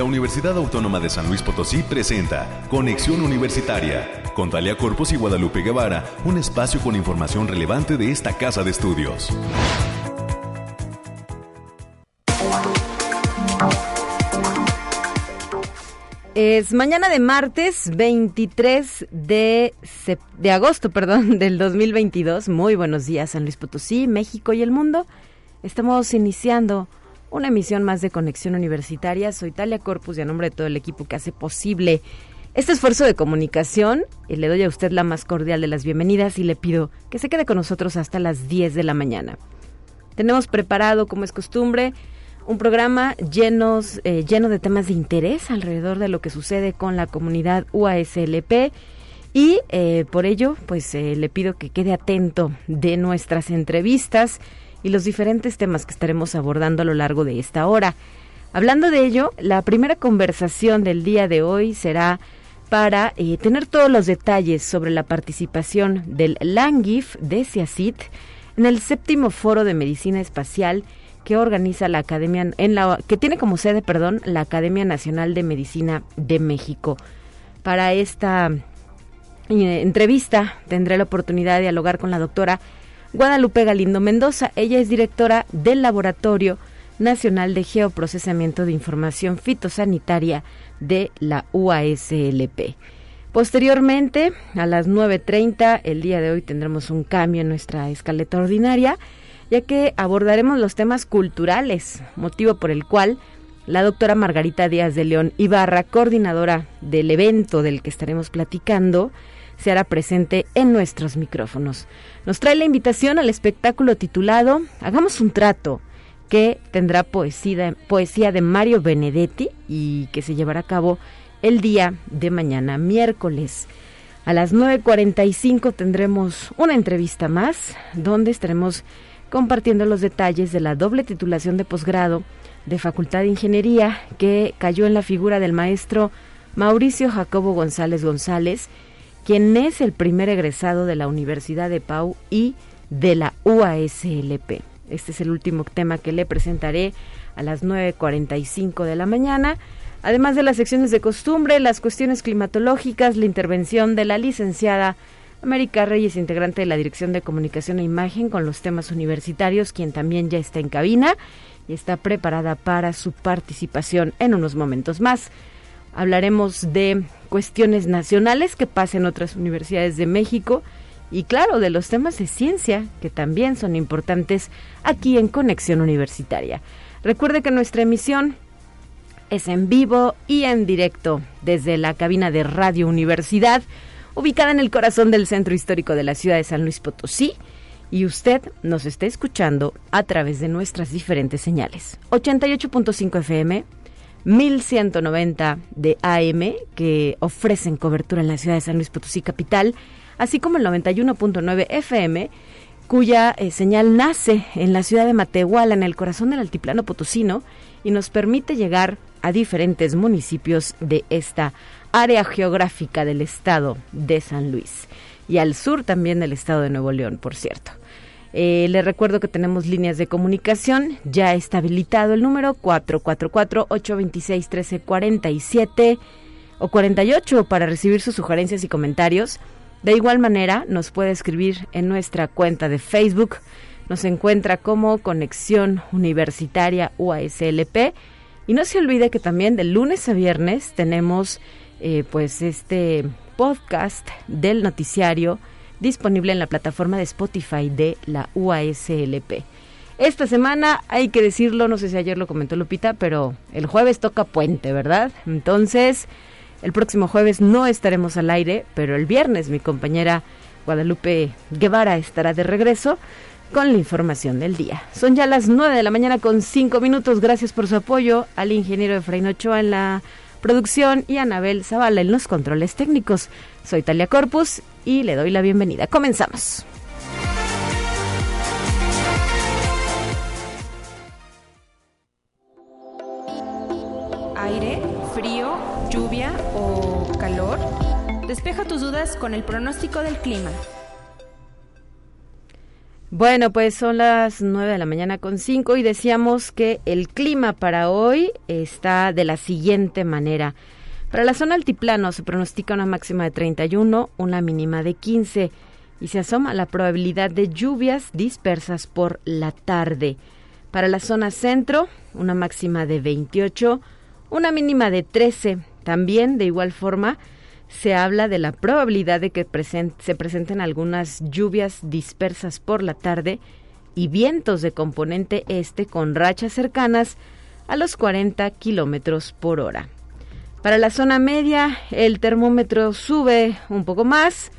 la Universidad Autónoma de San Luis Potosí presenta Conexión Universitaria con Talia Corpus y Guadalupe Guevara, un espacio con información relevante de esta casa de estudios. Es mañana de martes 23 de, agosto perdón, del 2022. Muy buenos días San Luis Potosí, México y el mundo. Estamos iniciando una emisión más de Conexión Universitaria. Soy Talia Corpus y a nombre de todo el equipo que hace posible este esfuerzo de comunicación. Y le doy a usted la más cordial de las bienvenidas y le pido que se quede con nosotros hasta las 10 de la mañana. Tenemos preparado, como es costumbre, un programa llenos, eh, lleno de temas de interés alrededor de lo que sucede con la comunidad UASLP y eh, por ello pues eh, le pido que quede atento de nuestras entrevistas y los diferentes temas que estaremos abordando a lo largo de esta hora. Hablando de ello, la primera conversación del día de hoy será para tener todos los detalles sobre la participación del LANGIF de CIACIT en el séptimo foro de medicina espacial que organiza la Academia en la que tiene como sede, perdón, la Academia Nacional de Medicina de México. Para esta eh, entrevista tendré la oportunidad de dialogar con la doctora Guadalupe Galindo Mendoza. Ella es directora del Laboratorio Nacional de Geoprocesamiento de Información Fitosanitaria de la UASLP. Posteriormente, a las 9.30, el día de hoy tendremos un cambio en nuestra escaleta ordinaria ya que abordaremos los temas culturales, motivo por el cual la doctora Margarita Díaz de León Ibarra, coordinadora del evento del que estaremos platicando, se hará presente en nuestros micrófonos. Nos trae la invitación al espectáculo titulado Hagamos un trato, que tendrá poesía, poesía de Mario Benedetti y que se llevará a cabo el día de mañana, miércoles. A las 9.45 tendremos una entrevista más, donde estaremos compartiendo los detalles de la doble titulación de posgrado de Facultad de Ingeniería que cayó en la figura del maestro Mauricio Jacobo González González, quien es el primer egresado de la Universidad de Pau y de la UASLP. Este es el último tema que le presentaré a las 9.45 de la mañana, además de las secciones de costumbre, las cuestiones climatológicas, la intervención de la licenciada América Reyes, integrante de la Dirección de Comunicación e Imagen con los temas universitarios, quien también ya está en cabina y está preparada para su participación en unos momentos más. Hablaremos de cuestiones nacionales que pasan en otras universidades de México y claro, de los temas de ciencia que también son importantes aquí en Conexión Universitaria. Recuerde que nuestra emisión es en vivo y en directo desde la cabina de Radio Universidad ubicada en el corazón del centro histórico de la ciudad de San Luis Potosí. Y usted nos está escuchando a través de nuestras diferentes señales. 88.5 FM, 1190 de AM, que ofrecen cobertura en la ciudad de San Luis Potosí capital, así como el 91.9 FM, cuya eh, señal nace en la ciudad de Matehuala, en el corazón del altiplano potosino, y nos permite llegar a diferentes municipios de esta área geográfica del estado de San Luis y al sur también del estado de Nuevo León, por cierto. Eh, le recuerdo que tenemos líneas de comunicación, ya está habilitado el número 444-826-1347 o 48 para recibir sus sugerencias y comentarios. De igual manera, nos puede escribir en nuestra cuenta de Facebook. Nos encuentra como Conexión Universitaria UASLP. Y no se olvide que también de lunes a viernes tenemos eh, pues este podcast del noticiario disponible en la plataforma de Spotify de la UASLP. Esta semana, hay que decirlo, no sé si ayer lo comentó Lupita, pero el jueves toca puente, ¿verdad? Entonces, el próximo jueves no estaremos al aire, pero el viernes mi compañera Guadalupe Guevara estará de regreso con la información del día. Son ya las 9 de la mañana con 5 minutos. Gracias por su apoyo al ingeniero Efraín Ochoa en la producción y Anabel Zavala en los controles técnicos. Soy Talia Corpus y le doy la bienvenida. Comenzamos. Aire, frío, lluvia o calor. Despeja tus dudas con el pronóstico del clima. Bueno, pues son las nueve de la mañana con cinco y decíamos que el clima para hoy está de la siguiente manera. Para la zona altiplano se pronostica una máxima de 31, una mínima de 15 y se asoma la probabilidad de lluvias dispersas por la tarde. Para la zona centro, una máxima de 28, una mínima de 13. También, de igual forma, se habla de la probabilidad de que se presenten algunas lluvias dispersas por la tarde y vientos de componente este con rachas cercanas a los 40 kilómetros por hora. Para la zona media, el termómetro sube un poco más,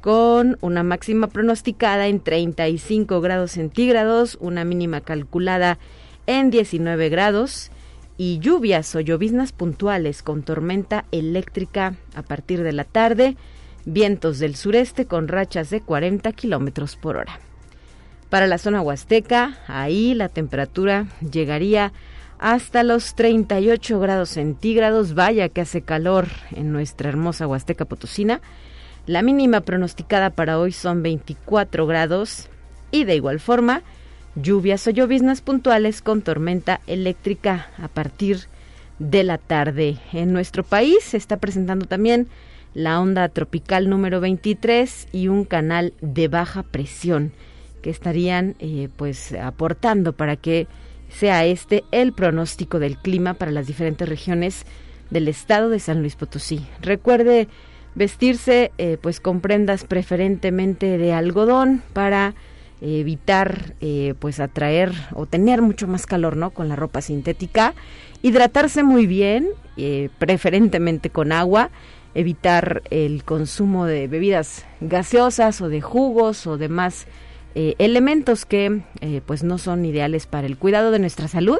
con una máxima pronosticada en 35 grados centígrados, una mínima calculada en 19 grados y lluvias o lloviznas puntuales con tormenta eléctrica a partir de la tarde, vientos del sureste con rachas de 40 kilómetros por hora. Para la zona huasteca, ahí la temperatura llegaría hasta los 38 grados centígrados. Vaya que hace calor en nuestra hermosa Huasteca Potosina. La mínima pronosticada para hoy son 24 grados y de igual forma lluvias o lloviznas puntuales con tormenta eléctrica a partir de la tarde. En nuestro país se está presentando también la onda tropical número 23 y un canal de baja presión que estarían eh, pues aportando para que sea este el pronóstico del clima para las diferentes regiones del estado de San Luis Potosí. Recuerde vestirse eh, pues con prendas preferentemente de algodón para evitar eh, pues atraer o tener mucho más calor no con la ropa sintética. Hidratarse muy bien eh, preferentemente con agua. Evitar el consumo de bebidas gaseosas o de jugos o demás eh, elementos que pues no son ideales para el cuidado de nuestra salud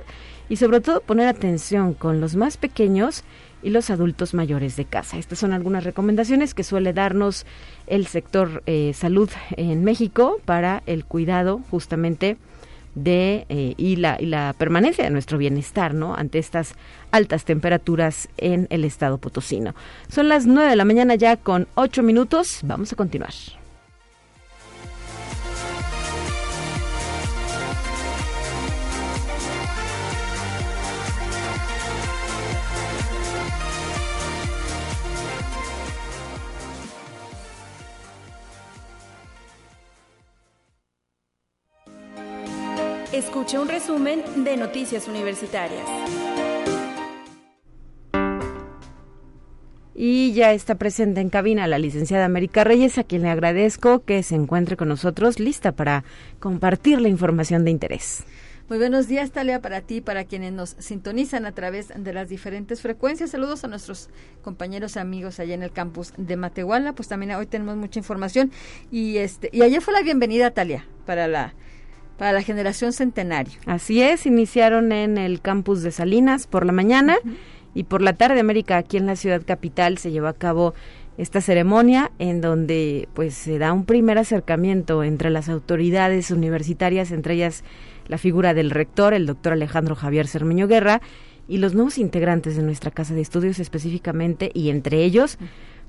y sobre todo poner atención con los más pequeños y los adultos mayores de casa. Estas son algunas recomendaciones que suele darnos el sector eh, salud en México para el cuidado justamente de eh, y, la, y la permanencia de nuestro bienestar, ¿no? Ante estas altas temperaturas en el estado potosino. Son las nueve de la mañana ya con ocho minutos. Vamos a continuar. Escucha un resumen de Noticias Universitarias. Y ya está presente en cabina la licenciada América Reyes, a quien le agradezco que se encuentre con nosotros lista para compartir la información de interés. Muy buenos días, Talia, para ti, para quienes nos sintonizan a través de las diferentes frecuencias. Saludos a nuestros compañeros y amigos allá en el campus de Matehuala. Pues también hoy tenemos mucha información. Y este y ayer fue la bienvenida, Talia, para la para la generación centenario. Así es, iniciaron en el campus de Salinas por la mañana y por la tarde América aquí en la ciudad capital se llevó a cabo esta ceremonia en donde pues se da un primer acercamiento entre las autoridades universitarias, entre ellas la figura del rector, el doctor Alejandro Javier Cermeño Guerra, y los nuevos integrantes de nuestra casa de estudios específicamente, y entre ellos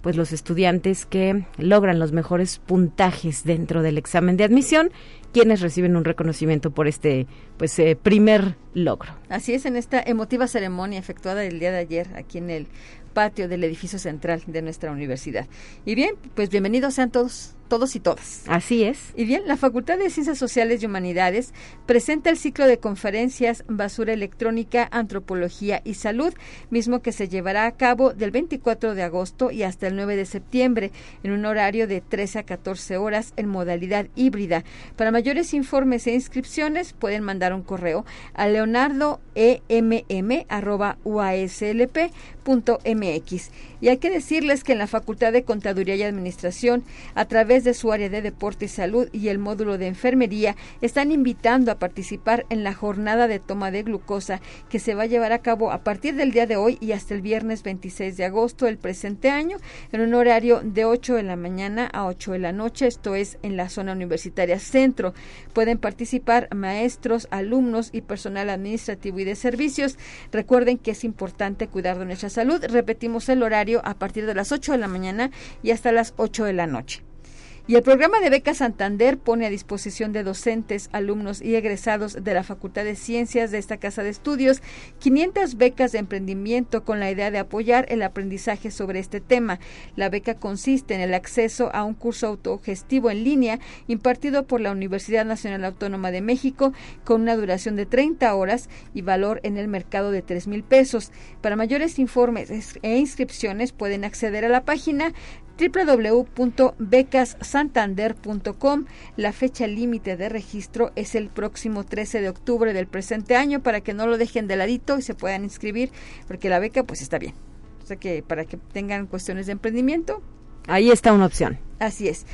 pues los estudiantes que logran los mejores puntajes dentro del examen de admisión quienes reciben un reconocimiento por este pues eh, primer logro. Así es, en esta emotiva ceremonia efectuada el día de ayer aquí en el patio del edificio central de nuestra universidad. Y bien, pues bienvenidos sean todos todos y todas. Así es. Y bien, la Facultad de Ciencias Sociales y Humanidades presenta el ciclo de conferencias Basura Electrónica, Antropología y Salud, mismo que se llevará a cabo del 24 de agosto y hasta el 9 de septiembre, en un horario de 13 a 14 horas en modalidad híbrida. Para mayores informes e inscripciones pueden mandar un correo a leonardoemm.uaslp.mx. Y hay que decirles que en la Facultad de Contaduría y Administración, a través de su área de deporte y salud y el módulo de enfermería, están invitando a participar en la jornada de toma de glucosa que se va a llevar a cabo a partir del día de hoy y hasta el viernes 26 de agosto del presente año, en un horario de 8 de la mañana a 8 de la noche, esto es en la zona universitaria centro. Pueden participar maestros, alumnos y personal administrativo y de servicios. Recuerden que es importante cuidar de nuestra salud. Repetimos el horario a partir de las 8 de la mañana y hasta las 8 de la noche. Y el programa de Beca Santander pone a disposición de docentes, alumnos y egresados de la Facultad de Ciencias de esta casa de estudios 500 becas de emprendimiento con la idea de apoyar el aprendizaje sobre este tema. La beca consiste en el acceso a un curso autogestivo en línea impartido por la Universidad Nacional Autónoma de México con una duración de 30 horas y valor en el mercado de 3 mil pesos. Para mayores informes e inscripciones pueden acceder a la página www.becassantander.com. La fecha límite de registro es el próximo 13 de octubre del presente año para que no lo dejen de ladito y se puedan inscribir porque la beca pues está bien. O sea que para que tengan cuestiones de emprendimiento. Ahí está una opción. Así es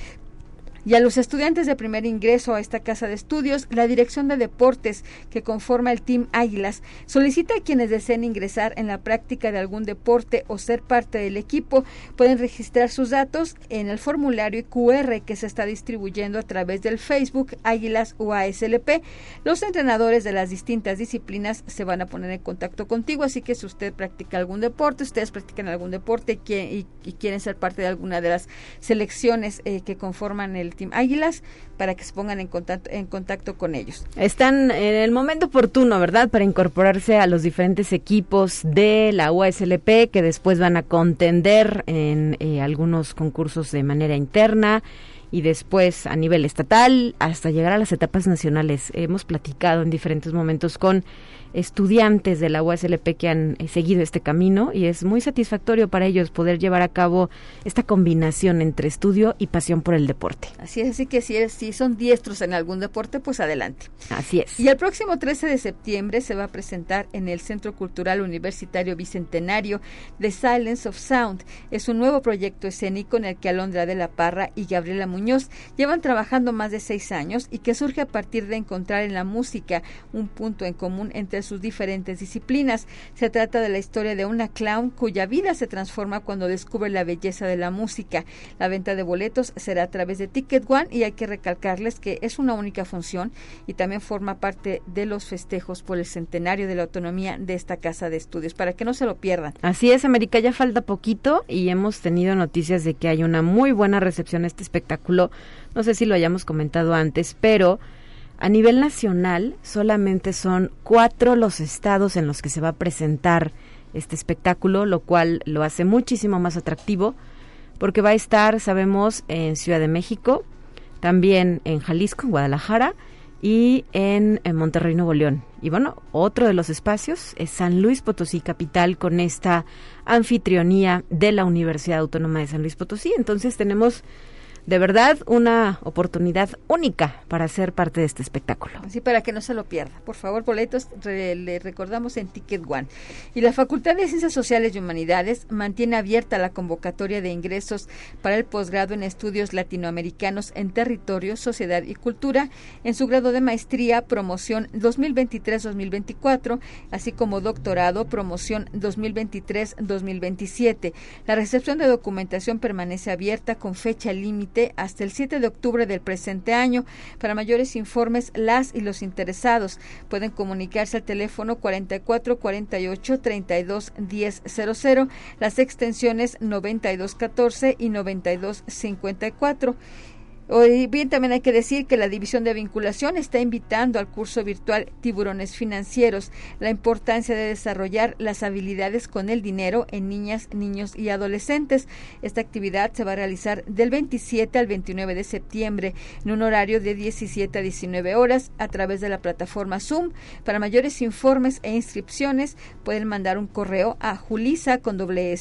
y a los estudiantes de primer ingreso a esta casa de estudios, la Dirección de Deportes, que conforma el Team Águilas, solicita a quienes deseen ingresar en la práctica de algún deporte o ser parte del equipo, pueden registrar sus datos en el formulario QR que se está distribuyendo a través del Facebook Águilas UASLP. Los entrenadores de las distintas disciplinas se van a poner en contacto contigo, así que si usted practica algún deporte, ustedes practican algún deporte y, quieren ser parte de alguna de las selecciones eh, que conforman el Team Águilas para que se pongan en contacto, en contacto con ellos. Están en el momento oportuno, ¿verdad?, para incorporarse a los diferentes equipos de la USLP que después van a contender en eh, algunos concursos de manera interna y después a nivel estatal hasta llegar a las etapas nacionales. Hemos platicado en diferentes momentos con estudiantes de la USLP que han eh, seguido este camino y es muy satisfactorio para ellos poder llevar a cabo esta combinación entre estudio y pasión por el deporte. Así es, así que si, si son diestros en algún deporte, pues adelante. Así es. Y el próximo 13 de septiembre se va a presentar en el Centro Cultural Universitario Bicentenario The Silence of Sound. Es un nuevo proyecto escénico en el que Alondra de la Parra y Gabriela Muñoz llevan trabajando más de seis años y que surge a partir de encontrar en la música un punto en común entre sus diferentes disciplinas. Se trata de la historia de una clown cuya vida se transforma cuando descubre la belleza de la música. La venta de boletos será a través de Ticket One y hay que recalcarles que es una única función y también forma parte de los festejos por el centenario de la autonomía de esta casa de estudios, para que no se lo pierdan. Así es, América, ya falta poquito y hemos tenido noticias de que hay una muy buena recepción a este espectáculo. No sé si lo hayamos comentado antes, pero a nivel nacional, solamente son cuatro los estados en los que se va a presentar este espectáculo, lo cual lo hace muchísimo más atractivo, porque va a estar, sabemos, en Ciudad de México, también en Jalisco, en Guadalajara y en, Monterrey, Nuevo León. Y bueno, otro de los espacios es San Luis Potosí, capital, con esta anfitrionía de la Universidad Autónoma de San Luis Potosí. Entonces tenemos de verdad una oportunidad única para ser parte de este espectáculo. Así para que no se lo pierda. Por favor, boletos le recordamos en Ticket One. Y la Facultad de Ciencias Sociales y Humanidades mantiene abierta la convocatoria de ingresos para el posgrado en estudios latinoamericanos en territorio, sociedad y cultura en su grado de maestría, promoción 2023-2024, así como doctorado, promoción 2023-2027. La recepción de documentación permanece abierta con fecha límite hasta el 7 de octubre del presente año. Para mayores informes, las y los interesados pueden comunicarse al teléfono 44 48 32 10 00, las extensiones 92 14 y 92 54. Hoy bien, también hay que decir que la División de Vinculación está invitando al curso virtual Tiburones Financieros, la importancia de desarrollar las habilidades con el dinero en niñas, niños y adolescentes. Esta actividad se va a realizar del 27 al 29 de septiembre en un horario de 17 a 19 horas a través de la plataforma Zoom. Para mayores informes e inscripciones pueden mandar un correo a julisa con doble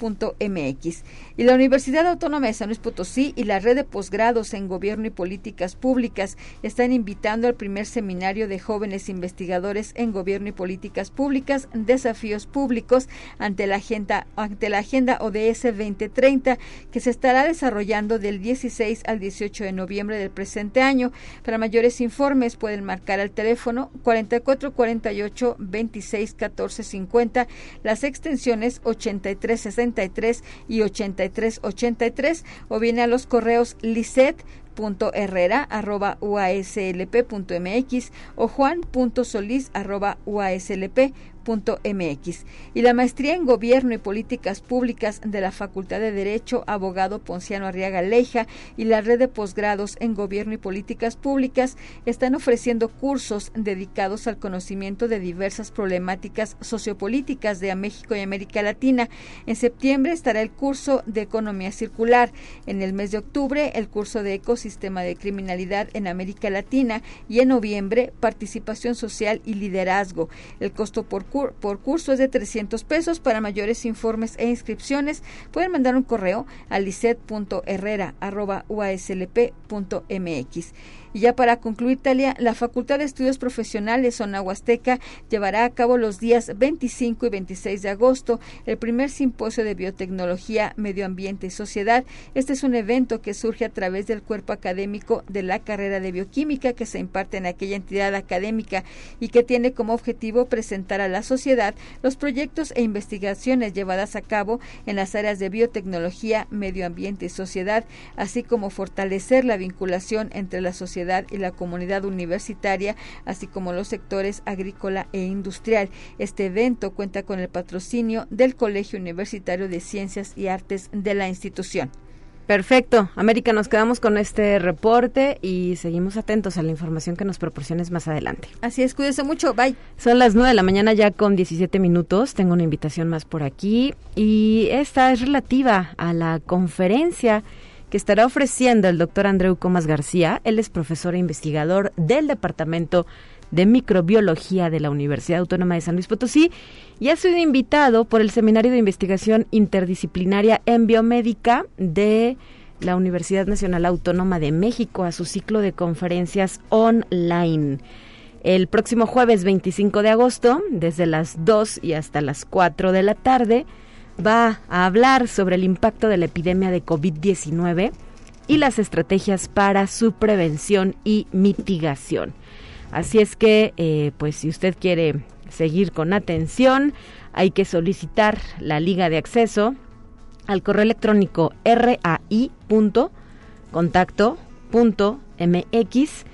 mx Y la Universidad Autónoma de San Luis Potosí y la Red de Posgrados en Gobierno y Políticas Públicas están invitando al primer seminario de jóvenes investigadores en Gobierno y Políticas Públicas, Desafíos Públicos ante la Agenda, ante la agenda ODS 2030, que se estará desarrollando del 16 al 18 de noviembre del presente año. Para mayores informes pueden marcar al teléfono 4448 26 14 50, las extensiones 83 60 y 8383 o viene a los correos liset juan.herrera.uaslp.mx o juan.solís.uaslp y la maestría en Gobierno y Políticas Públicas de la Facultad de Derecho, abogado Ponciano Arriaga Leija y la red de posgrados en Gobierno y Políticas Públicas están ofreciendo cursos dedicados al conocimiento de diversas problemáticas sociopolíticas de México y América Latina. En septiembre estará el curso de Economía Circular. En el mes de octubre, el curso de Ecosistema de Criminalidad en América Latina y en noviembre, Participación Social y Liderazgo. El costo por por curso es de 300 pesos. Para mayores informes e inscripciones pueden mandar un correo a lisset.herrera.uaslp.mx. Y ya para concluir, Talia, la Facultad de Estudios Profesionales Zona Huasteca llevará a cabo los días 25 y 26 de agosto el primer simposio de biotecnología, medio ambiente y sociedad. Este es un evento que surge a través del cuerpo académico de la carrera de bioquímica que se imparte en aquella entidad académica y que tiene como objetivo presentar a la sociedad los proyectos e investigaciones llevadas a cabo en las áreas de biotecnología, medio ambiente y sociedad, así como fortalecer la vinculación entre la sociedad y la comunidad universitaria, así como los sectores agrícola e industrial. Este evento cuenta con el patrocinio del Colegio Universitario de Ciencias y Artes de la institución. Perfecto. América, nos quedamos con este reporte y seguimos atentos a la información que nos proporciones más adelante. Así es, cuídese mucho. Bye. Son las 9 de la mañana ya con 17 minutos. Tengo una invitación más por aquí y esta es relativa a la conferencia que estará ofreciendo el doctor Andreu Comas García. Él es profesor e investigador del Departamento de Microbiología de la Universidad Autónoma de San Luis Potosí y ha sido invitado por el Seminario de Investigación Interdisciplinaria en Biomédica de la Universidad Nacional Autónoma de México a su ciclo de conferencias online. El próximo jueves 25 de agosto, desde las 2 y hasta las 4 de la tarde, va a hablar sobre el impacto de la epidemia de COVID-19 y las estrategias para su prevención y mitigación. Así es que, eh, pues si usted quiere seguir con atención, hay que solicitar la liga de acceso al correo electrónico rai.contacto.mx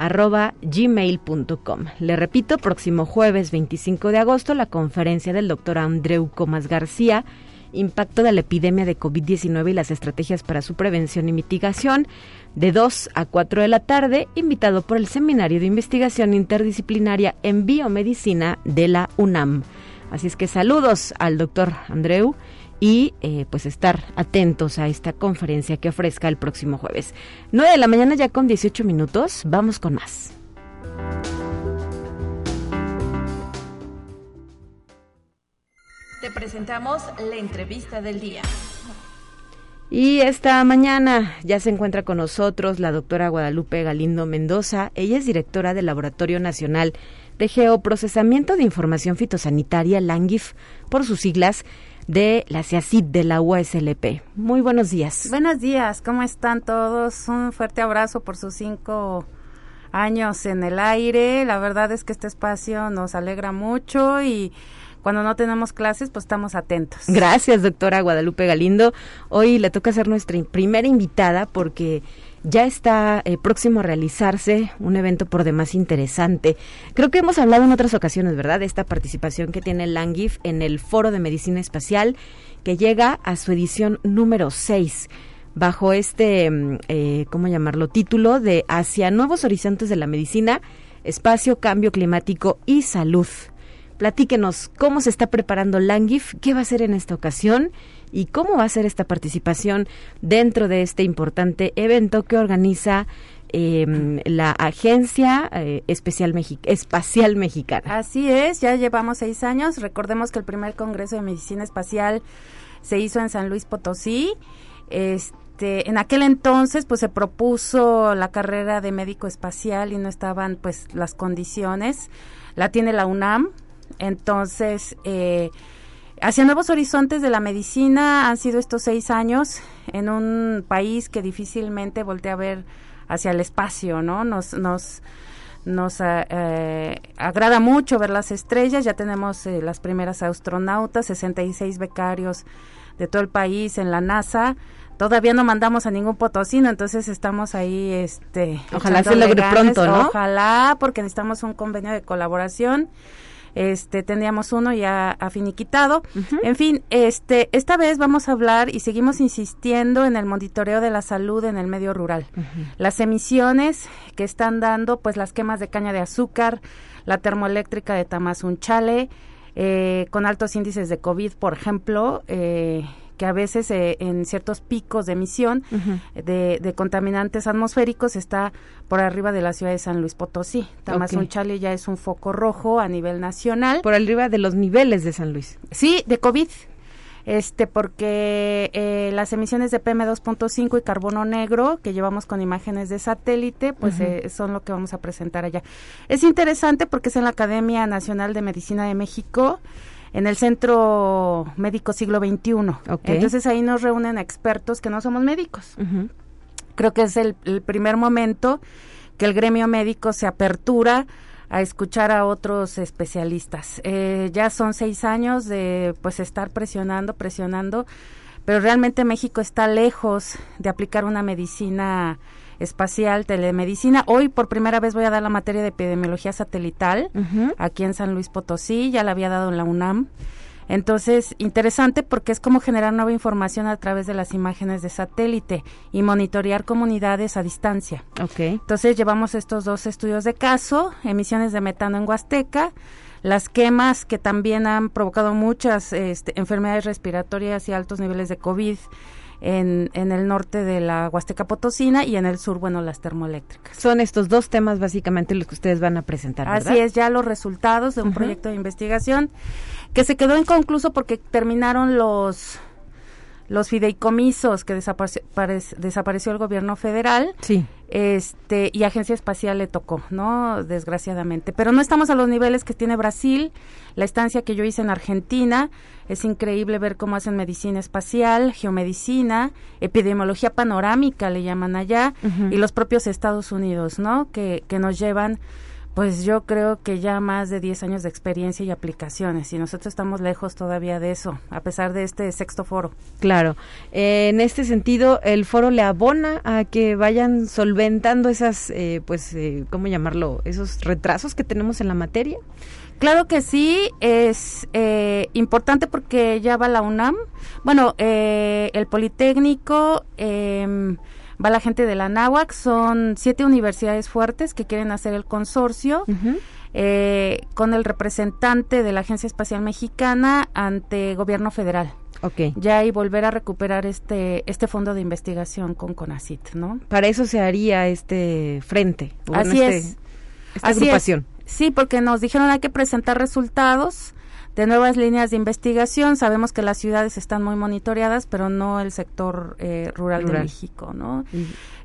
arroba gmail.com. Le repito, próximo jueves 25 de agosto, la conferencia del doctor Andreu Comas García, impacto de la epidemia de COVID-19 y las estrategias para su prevención y mitigación, de 2 a 4 de la tarde, invitado por el Seminario de Investigación Interdisciplinaria en Biomedicina de la UNAM. Así es que saludos al doctor Andreu y eh, pues estar atentos a esta conferencia que ofrezca el próximo jueves. 9 de la mañana ya con 18 minutos, vamos con más. Te presentamos la entrevista del día. Y esta mañana ya se encuentra con nosotros la doctora Guadalupe Galindo Mendoza. Ella es directora del Laboratorio Nacional de Geoprocesamiento de Información Fitosanitaria, LANGIF, por sus siglas, de la CIACID de la USLP. Muy buenos días. Buenos días, ¿cómo están todos? Un fuerte abrazo por sus cinco años en el aire. La verdad es que este espacio nos alegra mucho y cuando no tenemos clases, pues estamos atentos. Gracias, doctora Guadalupe Galindo. Hoy le toca ser nuestra primera invitada porque ya está eh, próximo a realizarse un evento por demás interesante. Creo que hemos hablado en otras ocasiones, ¿verdad? De esta participación que tiene Langif en el Foro de Medicina Espacial, que llega a su edición número 6 bajo este, mm, eh, ¿cómo llamarlo?, título de Hacia Nuevos Horizontes de la Medicina, Espacio, Cambio Climático y Salud. Platíquenos cómo se está preparando Langif, qué va a hacer en esta ocasión y cómo va a ser esta participación dentro de este importante evento que organiza em, la Agencia eh, Especial Espacial Mexicana. Así es, ya llevamos seis años. Recordemos que el primer Congreso de Medicina Espacial se hizo en San Luis Potosí. Este, en aquel entonces, pues se propuso la carrera de médico espacial y no estaban, pues, las condiciones. La tiene la UNAM. Entonces, eh, Hacia nuevos horizontes de la medicina han sido estos seis años en un país que difícilmente voltea a ver hacia el espacio, ¿no? Nos, nos, nos eh, eh, agrada mucho ver las estrellas, ya tenemos eh, las primeras astronautas, 66 becarios de todo el país en la NASA, todavía no mandamos a ningún potosino, entonces estamos ahí, este... Ojalá se logre pronto, ¿no? Ojalá, porque necesitamos un convenio de colaboración este tendríamos uno ya afiniquitado. En fin, este esta vez vamos a hablar y seguimos insistiendo en el monitoreo de la salud en el medio rural. Las emisiones que están dando pues las quemas de caña de azúcar, la termoeléctrica de Tamazunchale, eh, con altos índices de COVID, por ejemplo, eh, que a veces eh, en ciertos picos de emisión de, contaminantes atmosféricos está por arriba de la ciudad de San Luis Potosí. Tamazunchale ya es un foco rojo a nivel nacional. Por arriba de los niveles de San Luis. Sí, de COVID este porque eh, las emisiones de PM2.5 y carbono negro que llevamos con imágenes de satélite pues eh, son lo que vamos a presentar allá. Es interesante porque es en la Academia Nacional de Medicina de México en el Centro Médico Siglo XXI. Entonces ahí nos reúnen expertos que no somos médicos. Creo que es el, el primer momento que el gremio médico se apertura a escuchar a otros especialistas. Eh, ya son seis años de pues estar presionando, presionando, pero realmente México está lejos de aplicar una medicina espacial, telemedicina. Hoy por primera vez voy a dar la materia de epidemiología satelital aquí en San Luis Potosí, ya la había dado en la UNAM. Entonces, interesante porque es como generar nueva información a través de las imágenes de satélite y monitorear comunidades a distancia. Okay. Entonces, llevamos estos dos estudios de caso, emisiones de metano en Huasteca, las quemas que también han provocado muchas este, enfermedades respiratorias y altos niveles de COVID en, en, el norte de la Huasteca Potosina y en el sur, bueno, las termoeléctricas. Son estos dos temas básicamente los que ustedes van a presentar. ¿verdad? Así es, ya los resultados de un proyecto de investigación que se quedó inconcluso porque terminaron los los fideicomisos que desapareció el gobierno federal. Sí. Este, y Agencia Espacial le tocó, ¿no? Desgraciadamente. Pero no estamos a los niveles que tiene Brasil. La estancia que yo hice en Argentina, es increíble ver cómo hacen medicina espacial, geomedicina, epidemiología panorámica, le llaman allá, y los propios Estados Unidos, ¿no? Que, que nos llevan pues yo creo que ya más de 10 años de experiencia y aplicaciones y nosotros estamos lejos todavía de eso, a pesar de este sexto foro. Claro, eh, en este sentido, el foro le abona a que vayan solventando esas, eh, pues, eh, ¿cómo llamarlo? Esos retrasos que tenemos en la materia. Claro que sí, es eh, importante porque ya va la UNAM, bueno, el Politécnico, eh, va la gente de la NAWAC, son siete universidades fuertes que quieren hacer el consorcio. Eh, con el representante de la Agencia Espacial Mexicana ante gobierno federal. Okay. Ya y volver a recuperar este este fondo de investigación con CONACIT, ¿no? Para eso se haría este frente. Así este, es. Esta agrupación. Sí, porque nos dijeron hay que presentar resultados de nuevas líneas de investigación. Sabemos que las ciudades están muy monitoreadas, pero no el sector eh, rural, de México, ¿no?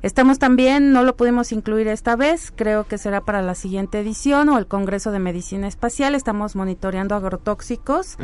Estamos también, no lo pudimos incluir esta vez, creo que será para la siguiente edición o el Congreso de Medicina Espacial. Estamos monitoreando agrotóxicos,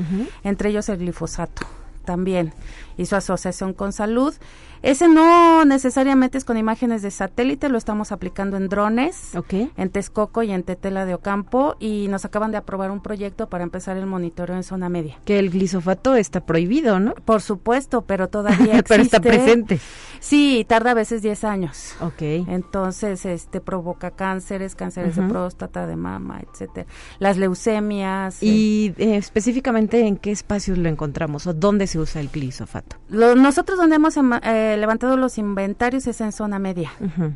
entre ellos el glifosato también y su asociación con salud. Ese no necesariamente es con imágenes de satélite, lo estamos aplicando en drones, en Texcoco y en Tetela de Ocampo y nos acaban de aprobar un proyecto para empezar el monitoreo en zona media. Que el glisofato está prohibido, ¿no? Por supuesto, pero todavía existe. pero está presente. Sí, tarda a veces 10 años. Ok. Entonces, este provoca cánceres, cánceres de próstata, de mama, etcétera. Las leucemias. ¿Y eh, específicamente en qué espacios lo encontramos o dónde se usa el glisofato? nosotros donde hemos eh, levantado los inventarios es en zona media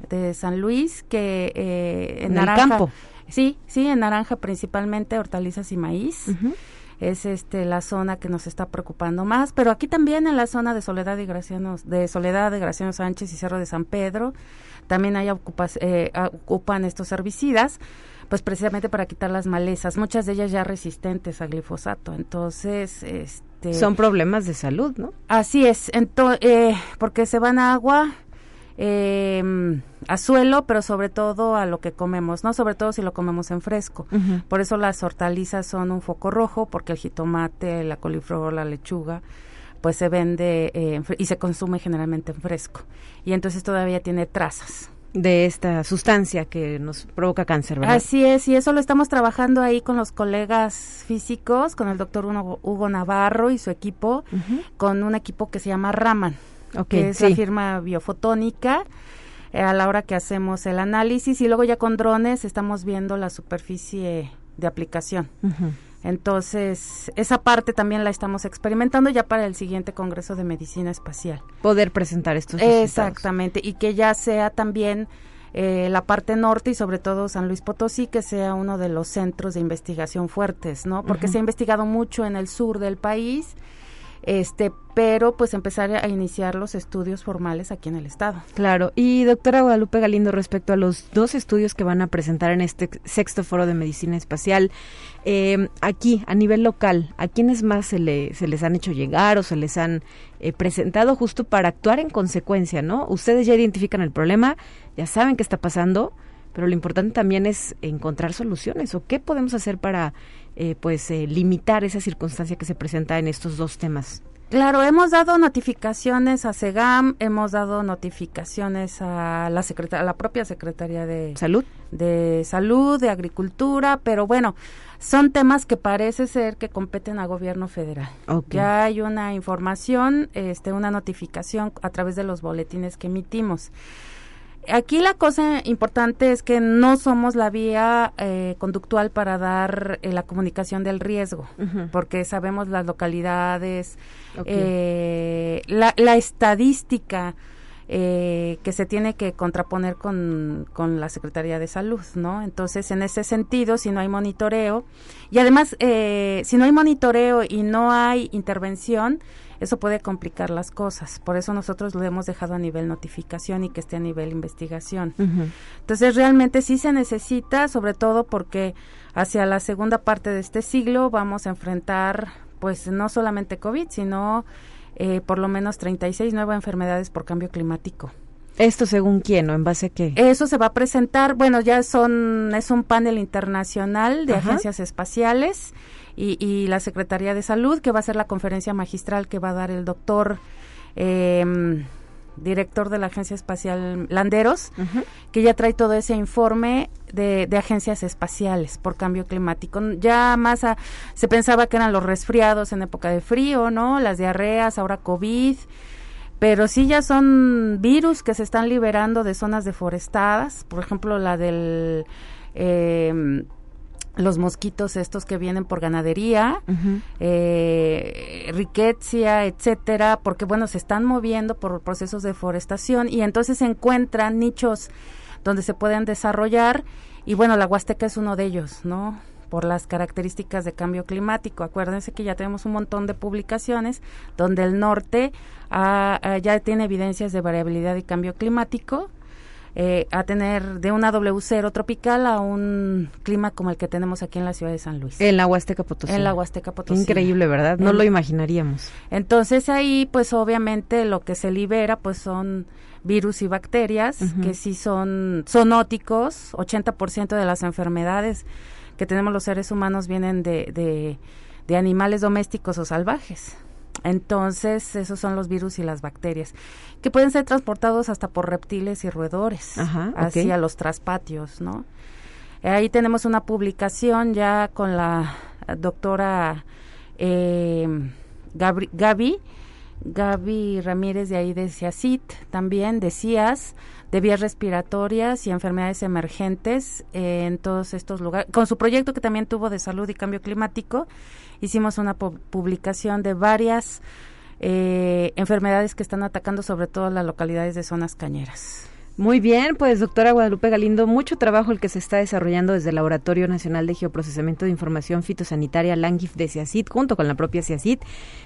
de San Luis, que eh, en, naranja. El campo. Sí, sí, en naranja principalmente hortalizas y maíz. Es este la zona que nos está preocupando más, pero aquí también en la zona de Soledad de Graciano, de Soledad de Graciano Sánchez y Cerro de San Pedro, también hay ocupas, eh, ocupan estos herbicidas pues precisamente para quitar las malezas, muchas de ellas ya resistentes al glifosato. Entonces, este son problemas de salud, ¿no? Así es, entonces eh, porque se van a agua, eh, a suelo, pero sobre todo a lo que comemos, ¿no? Sobre todo si lo comemos en fresco. Por eso las hortalizas son un foco rojo, porque el jitomate, la coliflor, la lechuga, pues se vende eh, y se consume generalmente en fresco. Y entonces todavía tiene trazas de esta sustancia que nos provoca cáncer, ¿verdad? Así es, y eso lo estamos trabajando ahí con los colegas físicos, con el doctor Hugo, Navarro y su equipo, con un equipo que se llama Raman. que es la firma biofotónica eh, a la hora que hacemos el análisis y luego ya con drones estamos viendo la superficie de aplicación. Entonces, esa parte también la estamos experimentando ya para el siguiente Congreso de Medicina Espacial. Poder presentar estos Exactamente, y que ya sea también eh, la parte norte y sobre todo San Luis Potosí, que sea uno de los centros de investigación fuertes, ¿no? Porque se ha investigado mucho en el sur del país este, pero pues empezar a iniciar los estudios formales aquí en el estado. Claro, y doctora Guadalupe Galindo, respecto a los dos estudios que van a presentar en este sexto foro de medicina espacial, eh, aquí a nivel local, ¿a quiénes más se, le, se les han hecho llegar o se les han eh, presentado justo para actuar en consecuencia, ¿no? Ustedes ya identifican el problema, ya saben qué está pasando, pero lo importante también es encontrar soluciones o qué podemos hacer para eh, pues eh, limitar esa circunstancia que se presenta en estos dos temas. Claro, hemos dado notificaciones a SEGAM, hemos dado notificaciones a la a la propia Secretaría de Salud, de Salud, de Agricultura, pero bueno, son temas que parece ser que competen a gobierno federal. Ya hay una información, este, una notificación a través de los boletines que emitimos. Aquí la cosa importante es que no somos la vía eh, conductual para dar eh, la comunicación del riesgo, porque sabemos las localidades, eh, la, la, estadística que se tiene que contraponer con, con, la Secretaría de Salud, ¿no? Entonces, en ese sentido, si no hay monitoreo, y además, si no hay monitoreo y no hay intervención, eso puede complicar las cosas. Por eso nosotros lo hemos dejado a nivel notificación y que esté a nivel investigación. Entonces, realmente sí se necesita, sobre todo porque hacia la segunda parte de este siglo vamos a enfrentar, pues, no solamente COVID, sino eh, por lo menos 36 nuevas enfermedades por cambio climático. ¿Esto según quién o en base a qué? Eso se va a presentar, bueno, ya son, es un panel internacional de agencias espaciales y, la Secretaría de Salud, que va a ser la conferencia magistral que va a dar el doctor. Em, director de la Agencia Espacial Landeros, que ya trae todo ese informe de, agencias espaciales por cambio climático. Ya más se pensaba que eran los resfriados en época de frío, ¿no? Las diarreas, ahora COVID, pero sí ya son virus que se están liberando de zonas deforestadas, por ejemplo la del eh, los mosquitos estos que vienen por ganadería, eh, riqueza, etcétera, porque bueno, se están moviendo por procesos de deforestación y entonces se encuentran nichos donde se pueden desarrollar y bueno, la Huasteca es uno de ellos, ¿no? Por las características de cambio climático. Acuérdense que ya tenemos un montón de publicaciones donde el norte ah, ah, ya tiene evidencias de variabilidad y cambio climático eh, a tener de una W0 tropical a un clima como el que tenemos aquí en la ciudad de San Luis. En la Huasteca Potosí. En la Huasteca Potosí. Increíble, ¿verdad? No lo imaginaríamos. Entonces ahí, pues obviamente lo que se libera, pues son virus y bacterias que sí son zoonóticos. 80% de las enfermedades que tenemos los seres humanos vienen de, de animales domésticos o salvajes. Entonces, esos son los virus y las bacterias, que pueden ser transportados hasta por reptiles y roedores, hacia los traspatios, ¿no? Ahí tenemos una publicación ya con la doctora eh, Gaby, Gaby Ramírez de ahí de CIACIT, también de CIAS, de vías respiratorias y enfermedades emergentes en todos estos lugares, con su proyecto que también tuvo de salud y cambio climático, hicimos una publicación de varias eh, enfermedades que están atacando sobre todo las localidades de zonas cañeras. Muy bien, pues doctora Guadalupe Galindo, mucho trabajo el que se está desarrollando desde el Laboratorio Nacional de Geoprocesamiento de Información Fitosanitaria LANGIF de CIACIT, junto con la propia CIACIT.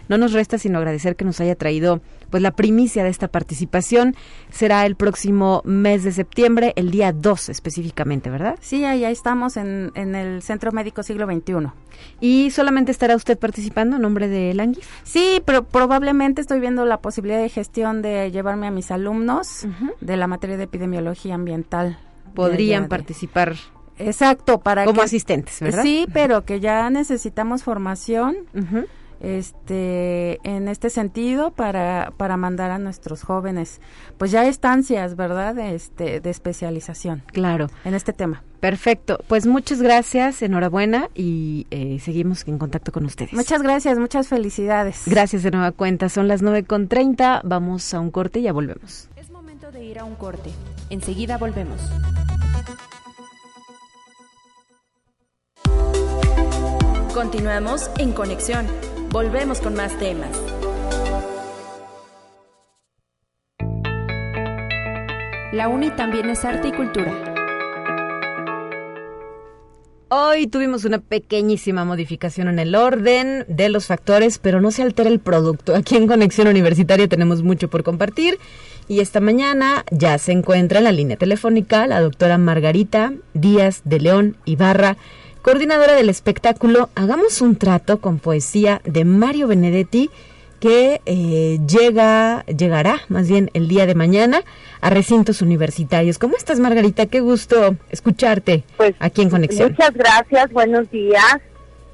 No nos resta sino agradecer que nos haya traído pues la primicia de esta participación. Será el próximo mes de septiembre, el día 2 específicamente, ¿verdad? Sí, ahí, estamos en, en el Centro Médico Siglo XXI. ¿Y solamente estará usted participando en nombre de LANGIF? Sí, pero probablemente estoy viendo la posibilidad de gestión de llevarme a mis alumnos de la materia de epidemiología ambiental. Podrían participar. Exacto, para como asistentes, ¿verdad? Sí, pero que ya necesitamos formación. este en este sentido para, para mandar a nuestros jóvenes pues ya estancias verdad este de especialización claro en este tema perfecto pues muchas gracias enhorabuena y eh, seguimos en contacto con ustedes muchas gracias muchas felicidades gracias de nueva cuenta son las nueve con treinta vamos a un corte y ya volvemos de ir a un corte enseguida volvemos Continuamos en conexión Volvemos con más temas. La UNI también es arte y cultura. Hoy tuvimos una pequeñísima modificación en el orden de los factores, pero no se altera el producto. Aquí en Conexión Universitaria tenemos mucho por compartir y esta mañana ya se encuentra en la línea telefónica la doctora Margarita Díaz de León Ibarra coordinadora del espectáculo Hagamos un trato con poesía de Mario Benedetti que eh, llega, llegará más bien el día de mañana a recintos universitarios. ¿Cómo estás, Margarita? Qué gusto escucharte pues, aquí en Conexión. Muchas gracias, buenos días.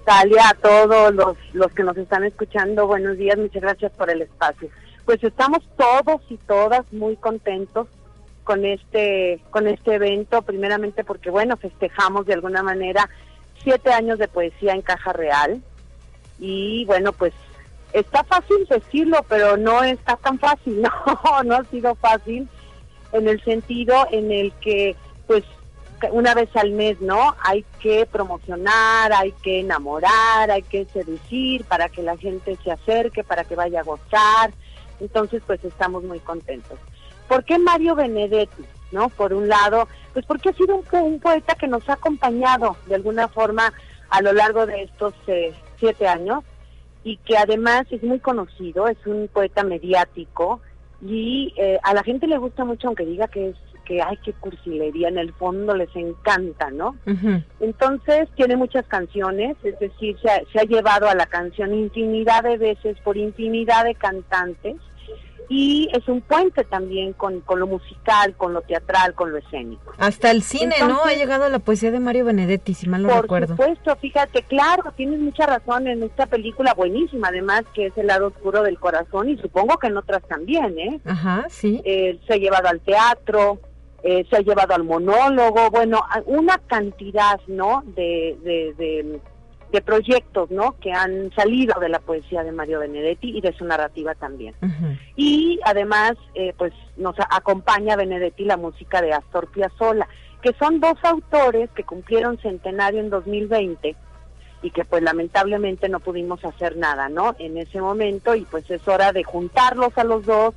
Talia, a todos los, los que nos están escuchando, buenos días, muchas gracias por el espacio. Pues estamos todos y todas muy contentos con este, con este evento, primeramente porque, bueno, festejamos de alguna manera siete años de poesía en caja real y bueno, pues está fácil decirlo, pero no está tan fácil, no, no ha sido fácil en el sentido en el que pues una vez al mes, ¿no? Hay que promocionar, hay que enamorar, hay que seducir para que la gente se acerque, para que vaya a gozar. Entonces, pues estamos muy contentos. ¿Por qué Mario Benedetti? ¿No? Por un lado, pues porque ha sido un, poeta que nos ha acompañado de alguna forma a lo largo de estos eh, siete años y que además es muy conocido, es un poeta mediático y eh, a la gente le gusta mucho, aunque diga que es que hay que cursilería, en el fondo les encanta, ¿no? Entonces tiene muchas canciones, es decir, se se ha llevado a la canción infinidad de veces por infinidad de cantantes y es un puente también con, lo musical, con lo teatral, con lo escénico. Hasta el cine, ¿no? Ha llegado la poesía de Mario Benedetti, si mal no recuerdo. Por supuesto, fíjate, claro, tienes mucha razón en esta película buenísima, además que es El lado oscuro del corazón y supongo que en otras también, ¿eh? Ajá, sí. Eh, se ha llevado al teatro, eh, se ha llevado al monólogo, bueno, una cantidad, ¿no? de, de de proyectos ¿no? que han salido de la poesía de Mario Benedetti y de su narrativa también. Y además, eh, pues nos acompaña Benedetti la música de Astor Piazzolla, que son dos autores que cumplieron centenario en 2020 y que pues lamentablemente no pudimos hacer nada, ¿no? En ese momento y pues es hora de juntarlos a los dos,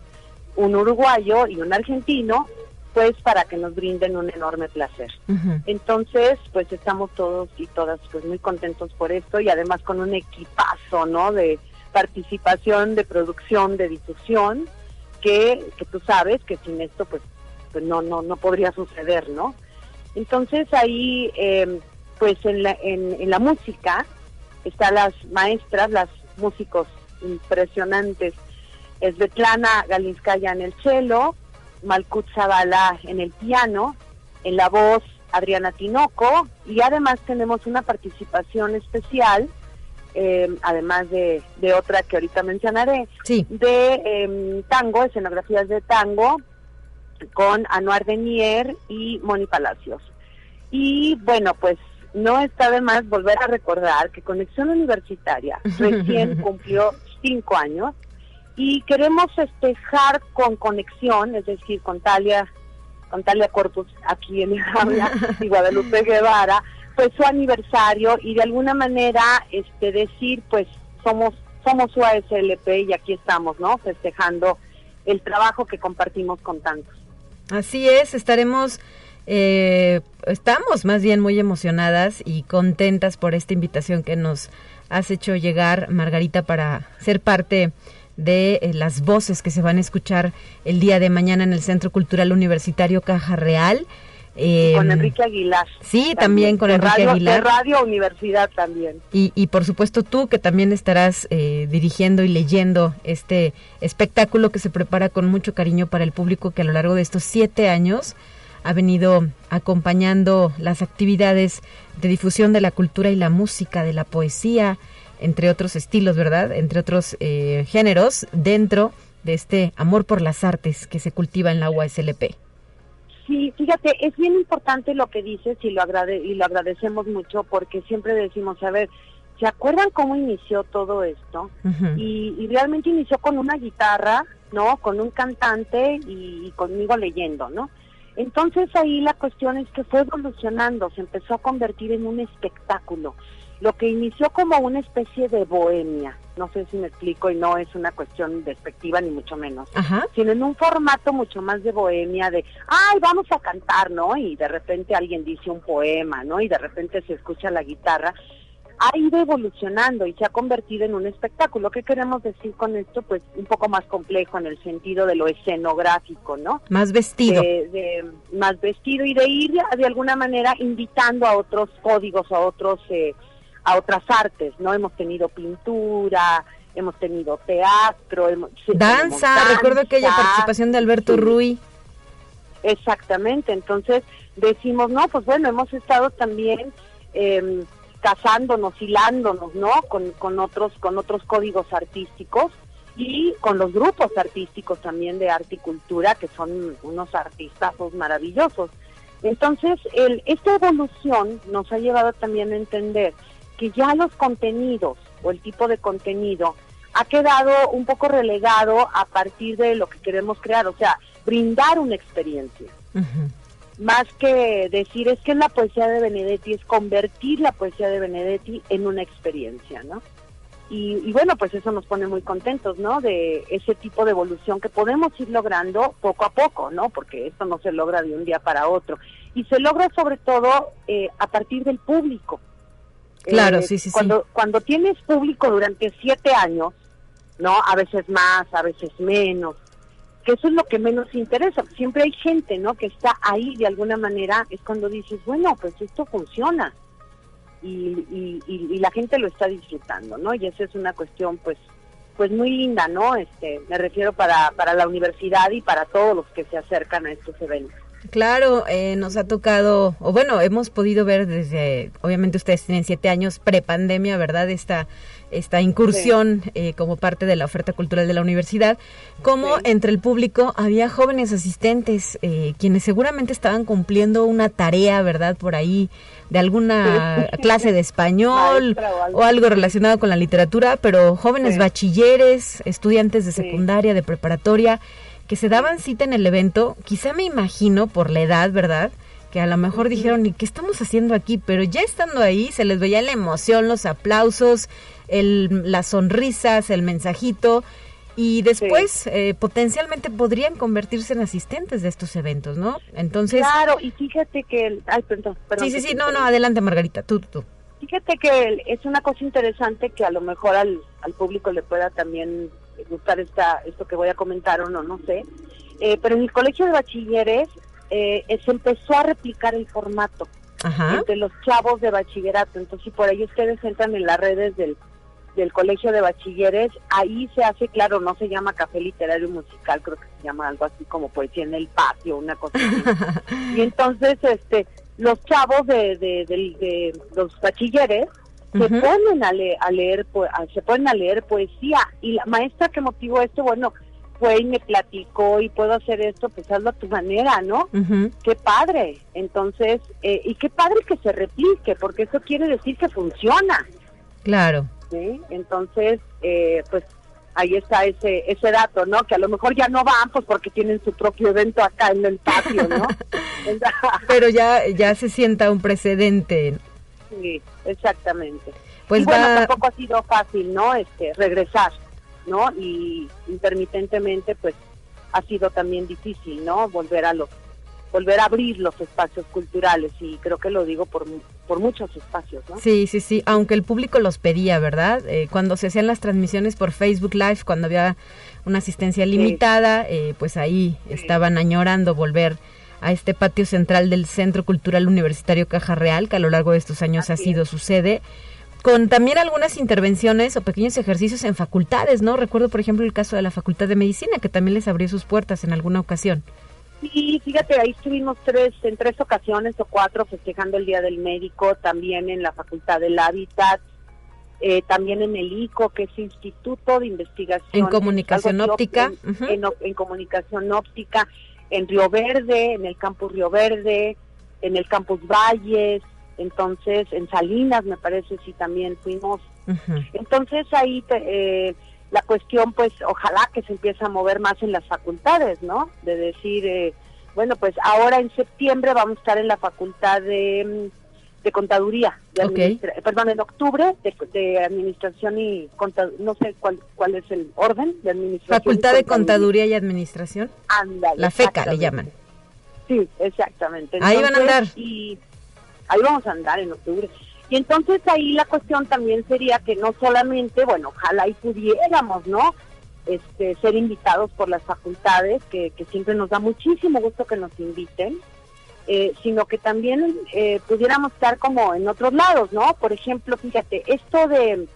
un uruguayo y un argentino, pues para que nos brinden un enorme placer. Entonces, pues estamos todos y todas pues muy contentos por esto y además con un equipazo, ¿no? De participación, de producción, de difusión, que, que tú sabes que sin esto pues, pues no, no, no podría suceder, ¿no? Entonces ahí, em, pues en la, en, en la música, están las maestras, las músicos impresionantes, Svetlana Galinskaya en el cello, Malkut Zavala en el piano, en la voz Adriana Tinoco y además tenemos una participación especial, eh, además de, otra que ahorita mencionaré, de em, tango, escenografías de tango con Anuar Denier y Moni Palacios. Y bueno, pues no está de más volver a recordar que Conexión Universitaria recién cumplió cinco años y queremos festejar con conexión, es decir, con Talia, con Talia Corpus, aquí en el habla, y Guadalupe Guevara, pues su aniversario y de alguna manera este decir, pues somos somos UASLP y aquí estamos, ¿no? Festejando el trabajo que compartimos con tantos. Así es, estaremos eh, estamos más bien muy emocionadas y contentas por esta invitación que nos has hecho llegar, Margarita, para ser parte de eh, las voces que se van a escuchar el día de mañana en el Centro Cultural Universitario Caja Real. Eh, con Enrique Aguilar. Sí, también, con Enrique Aguilar. De Radio Universidad también. Y, y por supuesto tú que también estarás eh, dirigiendo y leyendo este espectáculo que se prepara con mucho cariño para el público que a lo largo de estos siete años ha venido acompañando las actividades de difusión de la cultura y la música, de la poesía, entre otros estilos, ¿verdad? Entre otros eh, géneros, dentro de este amor por las artes que se cultiva en la UASLP. Sí, fíjate, es bien importante lo que dices y lo, agrade y lo agradecemos mucho porque siempre decimos, a ver, ¿se acuerdan cómo inició todo esto? y, y, realmente inició con una guitarra, ¿no? Con un cantante y, y conmigo leyendo, ¿no? Entonces ahí la cuestión es que fue evolucionando, se empezó a convertir en un espectáculo lo que inició como una especie de bohemia, no sé si me explico y no es una cuestión despectiva ni mucho menos, sino en un formato mucho más de bohemia, de, ay, vamos a cantar, ¿no? Y de repente alguien dice un poema, ¿no? Y de repente se escucha la guitarra. Ha ido evolucionando y se ha convertido en un espectáculo. ¿Qué queremos decir con esto? Pues un poco más complejo en el sentido de lo escenográfico, ¿no? Más vestido. De, más vestido y de ir de alguna manera invitando a otros códigos, a otros... Eh, a otras artes, ¿no? Hemos tenido pintura, hemos tenido teatro, hemos, danza, recuerdo aquella participación de Alberto Ruy. Exactamente, entonces decimos, no, pues bueno, hemos estado también eh, casándonos, hilándonos, ¿no? Con, con, otros, con otros códigos artísticos y con los grupos artísticos también de arte y cultura, que son unos artistazos maravillosos. Entonces, el, esta evolución nos ha llevado también a entender que ya los contenidos o el tipo de contenido ha quedado un poco relegado a partir de lo que queremos crear, o sea, brindar una experiencia. Más que decir es que la poesía de Benedetti es convertir la poesía de Benedetti en una experiencia, ¿no? Y, y, bueno, pues eso nos pone muy contentos, ¿no? De ese tipo de evolución que podemos ir logrando poco a poco, ¿no? Porque esto no se logra de un día para otro. Y se logra sobre todo eh, a partir del público. Claro, eh, sí, sí, cuando, Cuando tienes público durante siete años, ¿no? A veces más, a veces menos, que eso es lo que menos interesa. Siempre hay gente, ¿no? Que está ahí de alguna manera, es cuando dices, bueno, pues esto funciona. Y, y, y, la gente lo está disfrutando, ¿no? Y esa es una cuestión, pues, pues muy linda, ¿no? Este, me refiero para, para la universidad y para todos los que se acercan a estos eventos. Claro, eh, nos ha tocado, o bueno, hemos podido ver desde, obviamente ustedes tienen siete años prepandemia, ¿verdad? Esta, esta incursión eh, como parte de la oferta cultural de la universidad, como entre el público había jóvenes asistentes, eh, quienes seguramente estaban cumpliendo una tarea, ¿verdad? Por ahí, de alguna clase de español o algo. relacionado con la literatura, pero jóvenes bachilleres, estudiantes de secundaria, de preparatoria, que se daban cita en el evento, quizá me imagino por la edad, ¿verdad? Que a lo mejor dijeron, ¿y qué estamos haciendo aquí? Pero ya estando ahí, se les veía la emoción, los aplausos, el, las sonrisas, el mensajito. Y después eh, potencialmente podrían convertirse en asistentes de estos eventos, ¿no? Entonces... Claro, y fíjate que... ay, perdón, perdón. Sí, sí, sí, no, no, adelante Margarita, tú, tú. Fíjate que es una cosa interesante que a lo mejor al, al público le pueda también gustar esta, esto que voy a comentar o no, no sé. Eh, pero en el colegio de bachilleres eh, se empezó a replicar el formato entre los chavos de bachillerato. Entonces, si por ahí ustedes entran en las redes del, del colegio de bachilleres, ahí se hace, claro, no se llama café literario musical, creo que se llama algo así como poesía en el patio, una cosa así. y entonces, este, los chavos de, de, de los bachilleres se ponen a, leer se ponen a leer poesía. Y la maestra que motivó esto bueno fue y me platicó y puedo hacer esto pues hazlo a tu manera no qué padre. Entonces eh, y qué padre que se replique porque eso quiere decir que funciona. Claro. ¿Sí? entonces eh, pues ahí está ese ese dato no que a lo mejor ya no van pues porque tienen su propio evento acá en el patio no pero ya ya se sienta un precedente Sí, exactamente. Pues y bueno, tampoco ha sido fácil, ¿no? Este, regresar, ¿no? Y intermitentemente, pues, ha sido también difícil, ¿no? Volver a los volver a abrir los espacios culturales y creo que lo digo por, por muchos espacios, ¿no? Sí, sí, sí, aunque el público los pedía, ¿verdad? Eh, cuando se hacían las transmisiones por Facebook Live, cuando había una asistencia limitada, eh, pues ahí estaban añorando volver a este patio central del Centro Cultural Universitario Caja Real, que a lo largo de estos años ha sido su sede, con también algunas intervenciones o pequeños ejercicios en facultades, ¿no? Recuerdo, por ejemplo, el caso de la Facultad de Medicina, que también les abrió sus puertas en alguna ocasión. Sí, fíjate, ahí estuvimos tres, en tres ocasiones o cuatro festejando el Día del Médico, también en la Facultad del Hábitat, eh, también en el ICO, que es Instituto de Investigación. En Comunicación Óptica. En, Comunicación Óptica, en Río Verde, en el Campus Río Verde, en el Campus Valles, entonces en Salinas me parece sí también fuimos. Entonces ahí eh, la cuestión pues ojalá que se empiece a mover más en las facultades, ¿no? De decir, eh, bueno pues ahora en septiembre vamos a estar en la facultad de de contaduría, perdón, en octubre de, administración y no sé cuál cuál es el orden de administración. Facultad de contaduría y administración. La FECA le llaman. Sí, exactamente. ahí van a andar. Y ahí vamos a andar en octubre. Y entonces ahí la cuestión también sería que no solamente, bueno, ojalá y pudiéramos, ¿no? Este, ser invitados por las facultades, que, que siempre nos da muchísimo gusto que nos inviten eh, sino que también eh, pudiéramos estar como en otros lados, ¿no? Por ejemplo, fíjate, esto de,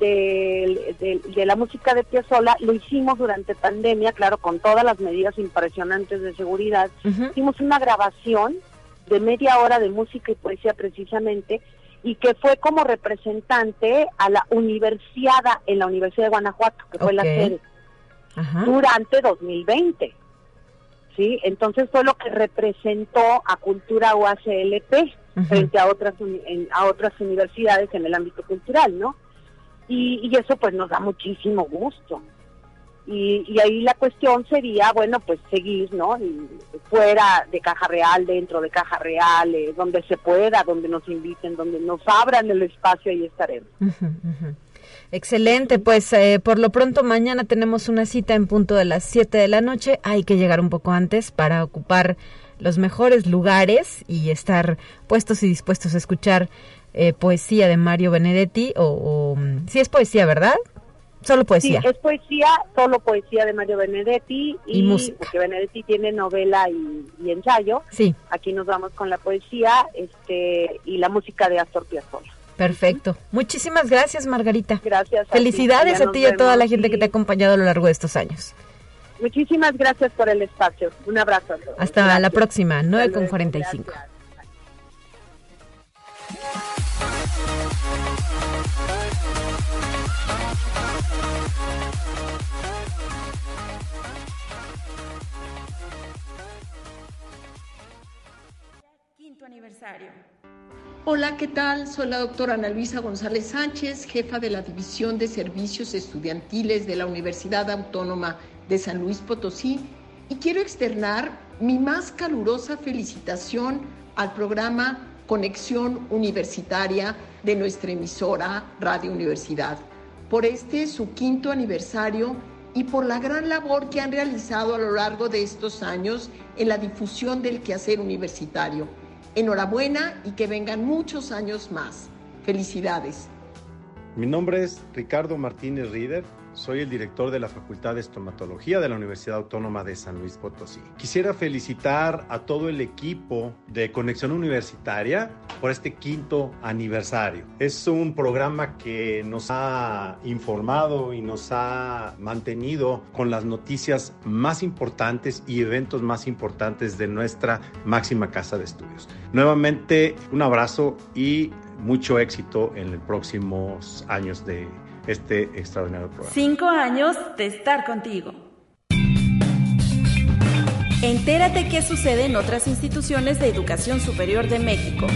de, la música de Piazzolla lo hicimos durante pandemia, claro, con todas las medidas impresionantes de seguridad. Hicimos una grabación de media hora de música y poesía precisamente, y que fue como representante a la universidad en la Universidad de Guanajuato, que fue la sede, durante 2020. ¿Sí? Entonces fue lo que representó a Cultura UACLP frente a otras a otras universidades en el ámbito cultural, ¿no? Y, eso pues nos da muchísimo gusto. Y, ahí la cuestión sería, bueno, pues seguir, ¿no? fuera de Caja Real, dentro de Caja Real, eh, donde se pueda, donde nos inviten, donde nos abran el espacio, ahí estaremos. Excelente, pues eh, por lo pronto mañana tenemos una cita en punto de las 7 de la noche. Hay que llegar un poco antes para ocupar los mejores lugares y estar puestos y dispuestos a escuchar eh, poesía de Mario Benedetti o, mm, si es poesía, ¿verdad? Solo poesía. Sí, es poesía, solo poesía de Mario Benedetti y, música. Porque Benedetti tiene novela y, ensayo. Sí. Aquí nos vamos con la poesía este y la música de Astor Piazzolla. Perfecto. Muchísimas gracias, Margarita. Gracias. Felicidades a ti y a toda la gente que te ha acompañado a lo largo de estos años. Muchísimas gracias por el espacio. Un abrazo. A todos. Hasta la próxima, 9 con 45. Quinto aniversario. Hola, ¿qué tal? Soy la doctora Ana Luisa González Sánchez, jefa de la División de Servicios Estudiantiles de la Universidad Autónoma de San Luis Potosí y quiero externar mi más calurosa felicitación al programa Conexión Universitaria de nuestra emisora Radio Universidad por este su quinto aniversario y por la gran labor que han realizado a lo largo de estos años en la difusión del quehacer universitario Enhorabuena y que vengan muchos años más. Felicidades. Mi nombre es Ricardo Martínez Rieder soy el director de la Facultad de Estomatología de la Universidad Autónoma de San Luis Potosí. Quisiera felicitar a todo el equipo de Conexión Universitaria por este quinto aniversario. Es un programa que nos ha informado y nos ha mantenido con las noticias más importantes y eventos más importantes de nuestra máxima casa de estudios. Nuevamente, un abrazo y mucho éxito en los próximos años de este extraordinario programa. Cinco años de estar contigo. Entérate qué sucede en otras instituciones de educación superior de México.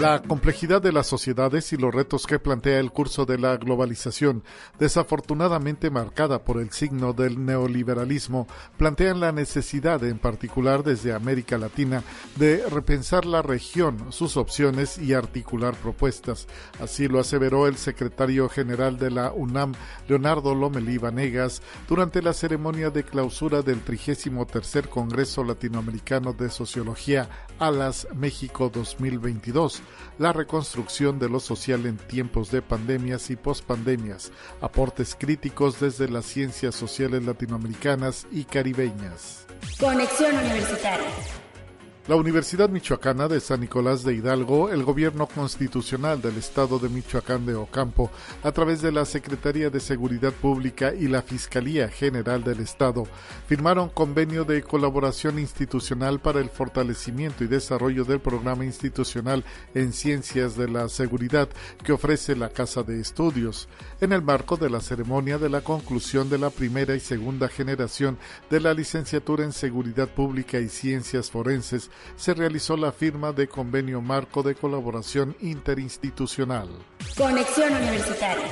La complejidad de las sociedades y los retos que plantea el curso de la globalización, desafortunadamente marcada por el signo del neoliberalismo, plantean la necesidad, en particular desde América Latina, de repensar la región, sus opciones y articular propuestas. Así lo aseveró el secretario general de la UNAM, Leonardo Lomelí Vanegas, durante la ceremonia de clausura del 33 Congreso Latinoamericano de Sociología, ALAS México 2022 la reconstrucción de lo social en tiempos de pandemias y pospandemias, aportes críticos desde las ciencias sociales latinoamericanas y caribeñas. Conexión Universitaria. La Universidad Michoacana de San Nicolás de Hidalgo, el Gobierno Constitucional del Estado de Michoacán de Ocampo, a través de la Secretaría de Seguridad Pública y la Fiscalía General del Estado, firmaron convenio de colaboración institucional para el fortalecimiento y desarrollo del programa institucional en Ciencias de la Seguridad que ofrece la Casa de Estudios, en el marco de la ceremonia de la conclusión de la primera y segunda generación de la licenciatura en Seguridad Pública y Ciencias Forenses se realizó la firma de convenio marco de colaboración interinstitucional. Conexión Universitaria.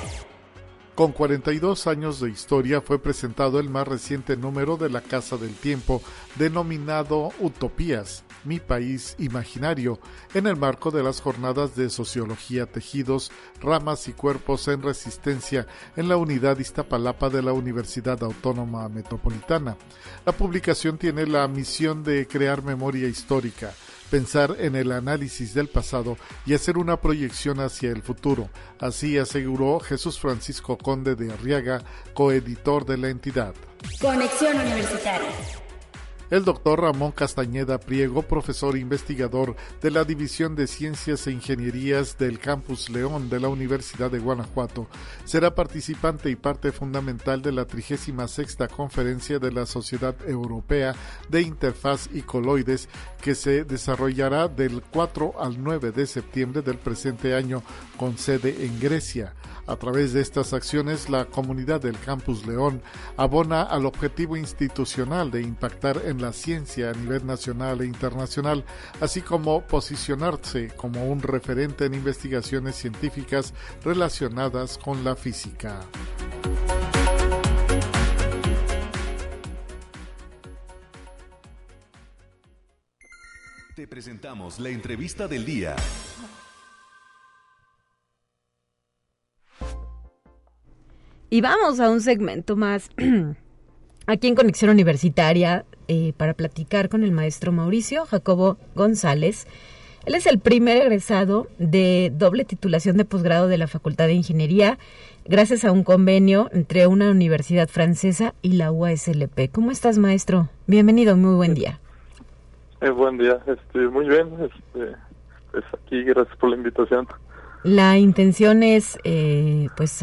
Con 42 años de historia fue presentado el más reciente número de la Casa del Tiempo, denominado Utopías, mi país imaginario, en el marco de las jornadas de Sociología Tejidos, Ramas y Cuerpos en Resistencia en la unidad Iztapalapa de la Universidad Autónoma Metropolitana. La publicación tiene la misión de crear memoria histórica, pensar en el análisis del pasado y hacer una proyección hacia el futuro. Así aseguró Jesús Francisco Conde de Arriaga, coeditor de la entidad. Conexión Universitaria. El doctor Ramón Castañeda Priego, profesor e investigador de la División de Ciencias e Ingenierías del Campus León de la Universidad de Guanajuato, será participante y parte fundamental de la 36 Conferencia de la Sociedad Europea de Interfaz y Coloides que se desarrollará del 4 al 9 de septiembre del presente año con sede en Grecia. A través de estas acciones, la comunidad del Campus León abona al objetivo institucional de impactar en la ciencia a nivel nacional e internacional, así como posicionarse como un referente en investigaciones científicas relacionadas con la física. Te presentamos la entrevista del día. Y vamos a un segmento más aquí en Conexión Universitaria eh, para platicar con el maestro Mauricio Jacobo González. Él es el primer egresado de doble titulación de posgrado de la Facultad de Ingeniería gracias a un convenio entre una universidad francesa y la UASLP. ¿Cómo estás, maestro? Bienvenido, muy buen día. Eh, buen día, este, muy bien. Este, pues aquí, gracias por la invitación. La intención es, eh, pues,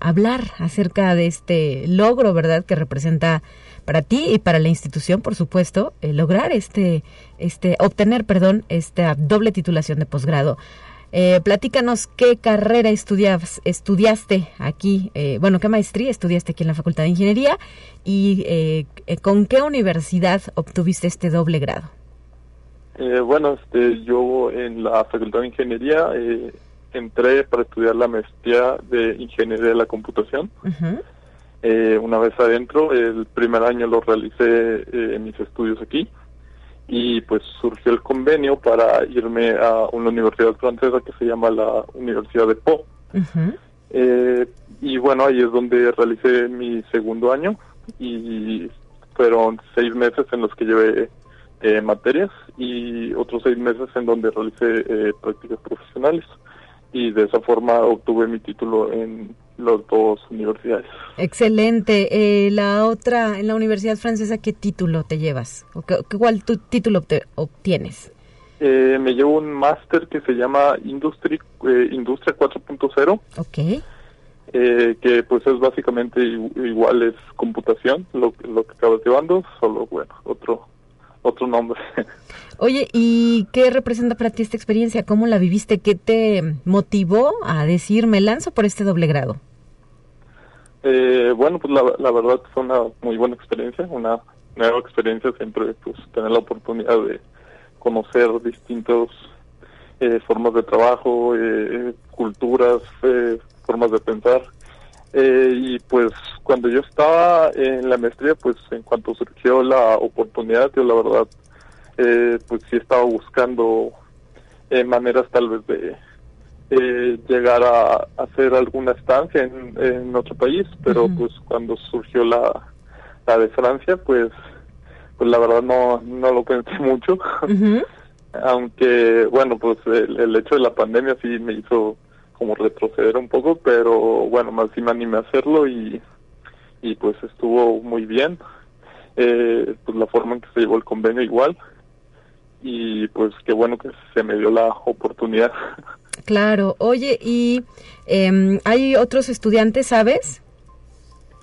hablar acerca de este logro, ¿verdad?, que representa para ti y para la institución, por supuesto, eh, lograr este, este, obtener, perdón, esta doble titulación de posgrado. Eh, platícanos qué carrera estudias, estudiaste aquí, eh, bueno, qué maestría estudiaste aquí en la Facultad de Ingeniería y eh, eh con qué universidad obtuviste este doble grado. Bueno, este, yo en la Facultad de Ingeniería entré para estudiar la maestría de Ingeniería de la Computación. Eh, una vez adentro, el primer año lo realicé eh, en mis estudios aquí. Y pues surgió el convenio para irme a una universidad francesa que se llama la Universidad de Po. Eh, y bueno, ahí es donde realicé mi segundo año. Y fueron seis meses en los que llevé eh, materias y otros seis meses en donde realicé eh, prácticas profesionales y de esa forma obtuve mi título en las dos universidades. Excelente. Eh, la otra, en la Universidad Francesa, ¿qué título te llevas? ¿O qué, ¿Cuál tu título obte- obtienes? Eh, me llevo un máster que se llama Industry, eh, Industria 4.0, Ok. eh, que pues es básicamente igual es computación, lo, lo que acabas llevando, solo bueno, otro otro nombre. Oye, ¿y qué representa para ti esta experiencia? ¿Cómo la viviste? ¿Qué te motivó a decir, me lanzo por este doble grado? Eh, bueno, pues la, la verdad fue una muy buena experiencia, una nueva experiencia, siempre pues tener la oportunidad de conocer distintas eh, formas de trabajo, eh, culturas, eh, formas de pensar. Eh, y pues cuando yo estaba en la maestría, pues en cuanto surgió la oportunidad, yo la verdad, eh, pues sí estaba buscando eh, maneras tal vez de eh, llegar a, hacer alguna estancia en, en otro país, pero pues cuando surgió la, la de Francia, pues pues la verdad no, no lo pensé mucho, aunque bueno, pues el, el hecho de la pandemia sí me hizo como retroceder un poco, pero bueno, más sí me animé a hacerlo y, y pues estuvo muy bien. Eh, pues la forma en que se llevó el convenio igual y pues qué bueno que se me dio la oportunidad. Claro, oye, ¿y em, hay otros estudiantes, sabes?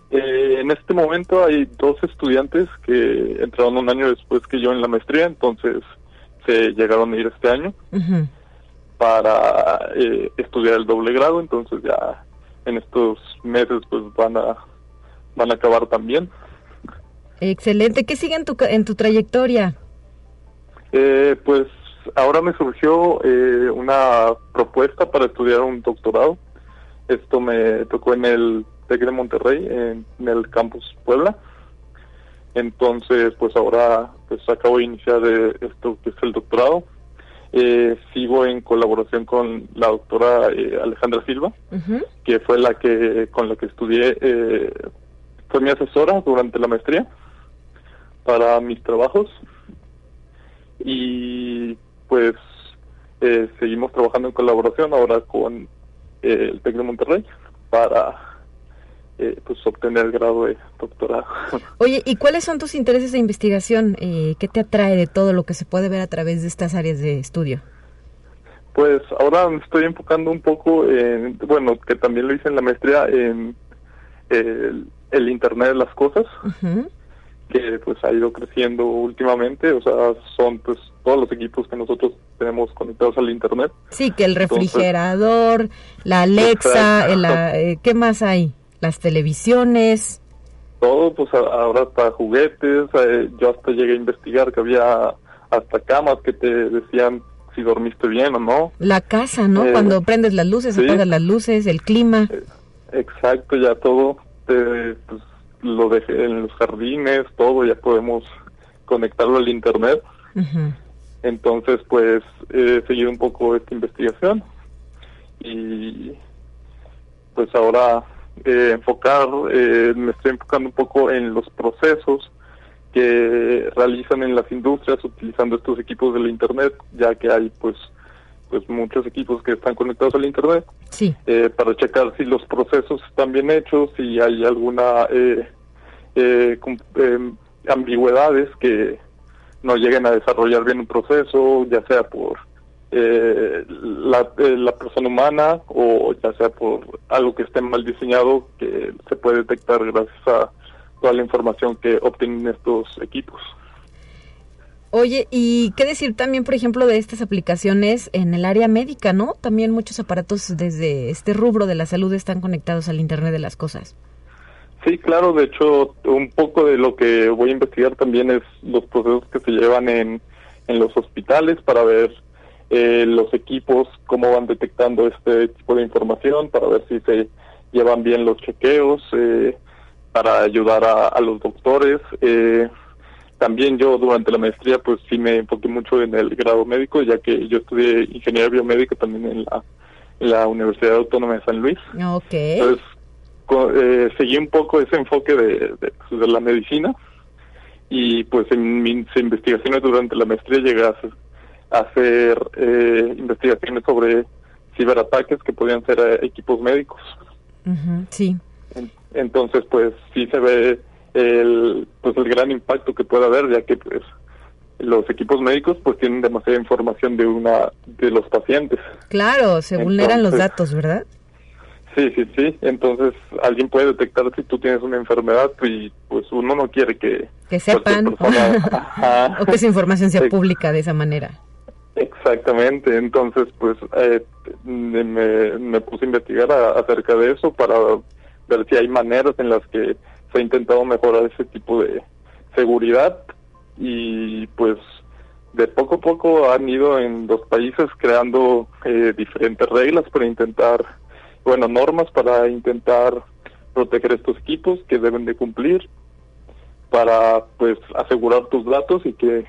Eh, en este momento hay dos estudiantes que entraron un año después que yo en la maestría, entonces se llegaron a ir este año para eh, estudiar el doble grado, entonces ya en estos meses pues van a van a acabar también. Excelente. ¿Qué sigue en tu, en tu trayectoria? Eh, pues ahora me surgió eh, una propuesta para estudiar un doctorado. Esto me tocó en el TEC de Monterrey, en, el campus Puebla. Entonces, pues ahora pues acabo de iniciar eh, esto que es el doctorado. Eh, sigo en colaboración con la doctora Alejandra Silva, que fue la que con la que estudié, fue mi asesora durante la maestría para mis trabajos. Y pues eh, seguimos trabajando en colaboración ahora con eh, el TEC de Monterrey para eh, pues obtener el grado de doctorado. Oye, ¿y cuáles son tus intereses de investigación? ¿Qué te atrae de todo lo que se puede ver a través de estas áreas de estudio? Pues ahora me estoy enfocando un poco en, bueno, que también lo hice en la maestría, en el, Internet de las Cosas que pues ha ido creciendo últimamente, o sea, son pues todos los equipos que nosotros tenemos conectados al internet. Sí, que el refrigerador, la Alexa, eh, ¿qué más hay? Las televisiones. Todo, pues ahora hasta juguetes, eh, yo hasta llegué a investigar que había hasta camas que te decían si dormiste bien o no. La casa, ¿no? Eh, Cuando prendes las luces, apagas las luces, el clima. Exacto, ya todo te, pues, lo dejé en los jardines, todo, ya podemos conectarlo al internet. Entonces, pues, he seguido un poco esta investigación y pues ahora eh, enfocar, eh, me estoy enfocando un poco en los procesos que realizan en las industrias utilizando estos equipos del internet, ya que hay pues pues muchos equipos que están conectados al internet sí. Eh, para checar si los procesos están bien hechos si hay alguna eh, eh, em, ambigüedades que no lleguen a desarrollar bien un proceso ya sea por la, la persona humana o ya sea por algo que esté mal diseñado que se puede detectar gracias a toda la información que obtienen estos equipos. Oye, ¿y qué decir también, por ejemplo, de estas aplicaciones en el área médica, no? También muchos aparatos desde este rubro de la salud están conectados al Internet de las Cosas. Sí, claro, de hecho, un poco de lo que voy a investigar también es los procesos que se llevan en, en los hospitales para ver eh, los equipos, cómo van detectando este tipo de información, para ver si se llevan bien los chequeos, eh, para ayudar a, a los doctores. Eh, también yo durante la maestría pues sí me enfoqué mucho en el grado médico, ya que yo estudié ingeniería biomédica también en la, la Universidad Autónoma de San Luis. Ok. Entonces eh, seguí un poco ese enfoque de, de, la medicina y pues en mis investigaciones durante la maestría llegué a hacer, eh, investigaciones sobre ciberataques que podían ser eh, equipos médicos. sí. entonces pues sí se ve el pues el gran impacto que puede haber ya que pues los equipos médicos pues tienen demasiada información de una de los pacientes. Claro se vulneran los datos verdad sí sí sí. Entonces alguien puede detectar si tú tienes una enfermedad y pues uno no quiere que que sepan o que esa información sea pública de esa manera exactamente entonces pues eh, me, puse a investigar acerca de eso para ver si hay maneras en las que se ha intentado mejorar ese tipo de seguridad y pues de poco a poco han ido en los países creando eh, diferentes reglas para intentar, bueno, normas para intentar proteger estos equipos que deben de cumplir para pues asegurar tus datos y que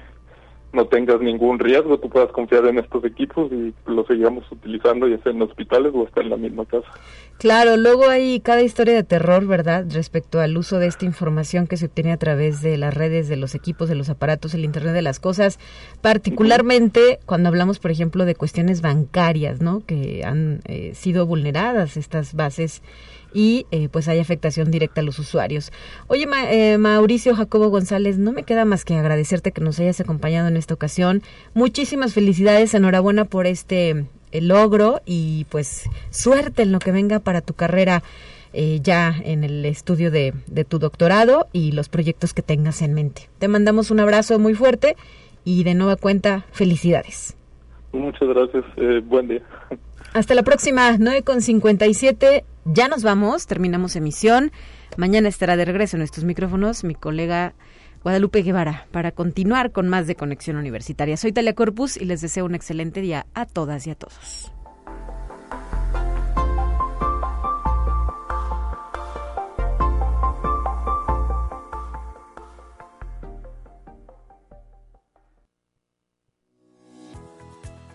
no tengas ningún riesgo, tú puedas confiar en estos equipos y los sigamos utilizando ya sea en hospitales o hasta en la misma casa. Claro, luego hay cada historia de terror, ¿verdad? Respecto al uso de esta información que se obtiene a través de las redes, de los equipos, de los aparatos, el Internet de las cosas, particularmente cuando hablamos, por ejemplo, de cuestiones bancarias, ¿no? Que han eh, sido vulneradas estas bases y eh, pues hay afectación directa a los usuarios. Oye, eh, Mauricio Jacobo González, no me queda más que agradecerte que nos hayas acompañado en esta ocasión. Muchísimas felicidades, enhorabuena por este logro y pues suerte en lo que venga para tu carrera. ya en el estudio de, tu doctorado y los proyectos que tengas en mente. Te mandamos un abrazo muy fuerte y de nueva cuenta, felicidades. Muchas gracias, eh, buen día. Hasta la próxima, 9 con 57. Ya nos vamos, terminamos emisión. Mañana estará de regreso en estos micrófonos mi colega Guadalupe Guevara para continuar con más de Conexión Universitaria. Soy Talia Corpus y les deseo un excelente día a todas y a todos.